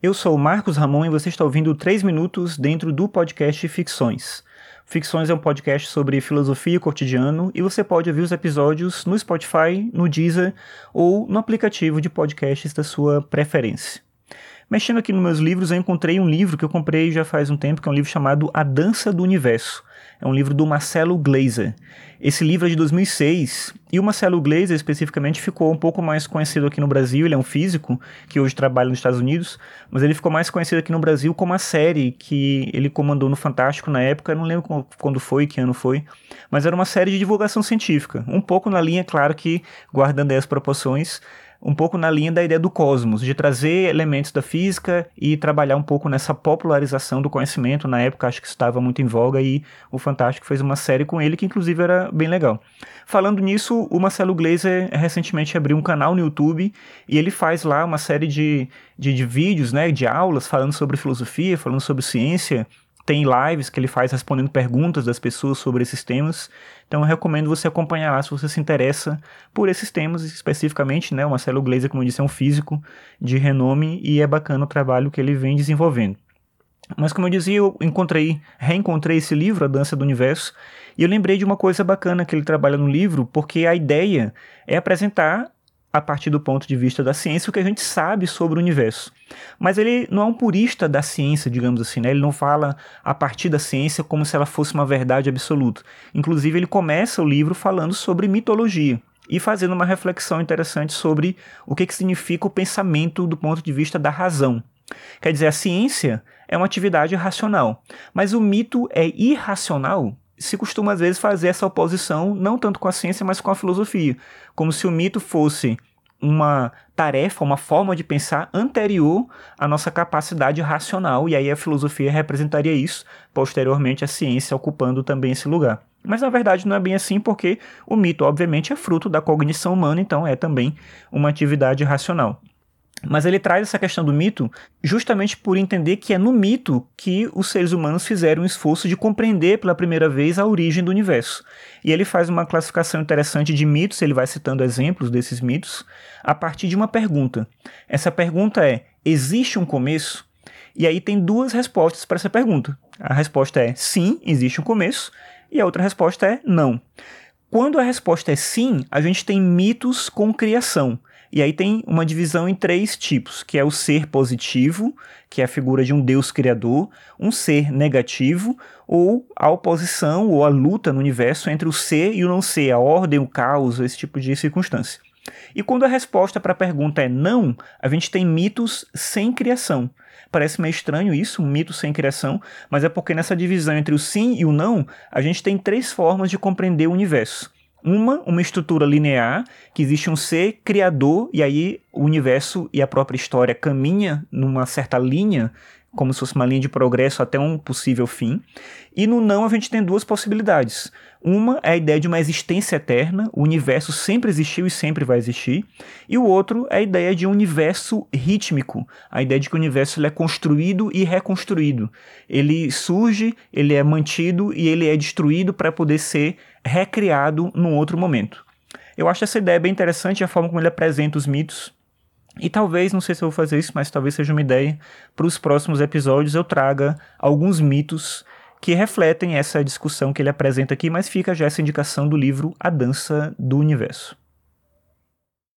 Eu sou o Marcos Ramon e você está ouvindo 3 minutos dentro do podcast Ficções. Ficções é um podcast sobre filosofia e cotidiano e você pode ouvir os episódios no Spotify, no Deezer ou no aplicativo de podcasts da sua preferência. Mexendo aqui nos meus livros, eu encontrei um livro que eu comprei já faz um tempo, que é um livro chamado A Dança do Universo. É um livro do Marcelo Glazer. Esse livro é de 2006 e o Marcelo Glazer especificamente ficou um pouco mais conhecido aqui no Brasil. Ele é um físico que hoje trabalha nos Estados Unidos, mas ele ficou mais conhecido aqui no Brasil como a série que ele comandou no Fantástico na época. Eu não lembro quando foi, que ano foi, mas era uma série de divulgação científica. Um pouco na linha, claro que guardando as proporções, um pouco na linha da ideia do cosmos, de trazer elementos da física e trabalhar um pouco nessa popularização do conhecimento. Na época, acho que estava muito em voga e o Fantástico fez uma série com ele que, inclusive, era bem legal. Falando nisso, o Marcelo Glazer recentemente abriu um canal no YouTube e ele faz lá uma série de, de, de vídeos, né, de aulas falando sobre filosofia, falando sobre ciência tem lives que ele faz respondendo perguntas das pessoas sobre esses temas. Então eu recomendo você acompanhar lá se você se interessa por esses temas especificamente, né? O Marcelo Gleiser, como eu disse, é um físico de renome e é bacana o trabalho que ele vem desenvolvendo. Mas como eu dizia, eu encontrei, reencontrei esse livro, A Dança do Universo, e eu lembrei de uma coisa bacana que ele trabalha no livro, porque a ideia é apresentar a partir do ponto de vista da ciência o que a gente sabe sobre o universo. Mas ele não é um purista da ciência, digamos assim, né? Ele não fala a partir da ciência como se ela fosse uma verdade absoluta. Inclusive, ele começa o livro falando sobre mitologia e fazendo uma reflexão interessante sobre o que, que significa o pensamento do ponto de vista da razão. Quer dizer, a ciência é uma atividade racional, mas o mito é irracional se costuma às vezes fazer essa oposição, não tanto com a ciência, mas com a filosofia, como se o mito fosse uma tarefa, uma forma de pensar anterior à nossa capacidade racional, e aí a filosofia representaria isso, posteriormente a ciência ocupando também esse lugar. Mas na verdade não é bem assim, porque o mito, obviamente, é fruto da cognição humana, então é também uma atividade racional. Mas ele traz essa questão do mito justamente por entender que é no mito que os seres humanos fizeram um esforço de compreender pela primeira vez a origem do universo. E ele faz uma classificação interessante de mitos, ele vai citando exemplos desses mitos, a partir de uma pergunta. Essa pergunta é: existe um começo? E aí tem duas respostas para essa pergunta. A resposta é sim, existe um começo, e a outra resposta é não. Quando a resposta é sim, a gente tem mitos com criação. E aí tem uma divisão em três tipos, que é o ser positivo, que é a figura de um Deus criador, um ser negativo, ou a oposição ou a luta no universo entre o ser e o não ser, a ordem, o caos, esse tipo de circunstância. E quando a resposta para a pergunta é não, a gente tem mitos sem criação. Parece meio estranho isso, um mito sem criação, mas é porque nessa divisão entre o sim e o não, a gente tem três formas de compreender o universo. Uma, uma estrutura linear, que existe um ser criador, e aí o universo e a própria história caminha numa certa linha, como se fosse uma linha de progresso até um possível fim. E no não a gente tem duas possibilidades. Uma é a ideia de uma existência eterna, o universo sempre existiu e sempre vai existir. E o outro é a ideia de um universo rítmico, a ideia de que o universo ele é construído e reconstruído. Ele surge, ele é mantido e ele é destruído para poder ser recriado num outro momento. Eu acho essa ideia bem interessante, a forma como ele apresenta os mitos. E talvez, não sei se eu vou fazer isso, mas talvez seja uma ideia, para os próximos episódios eu traga alguns mitos que refletem essa discussão que ele apresenta aqui, mas fica já essa indicação do livro A Dança do Universo.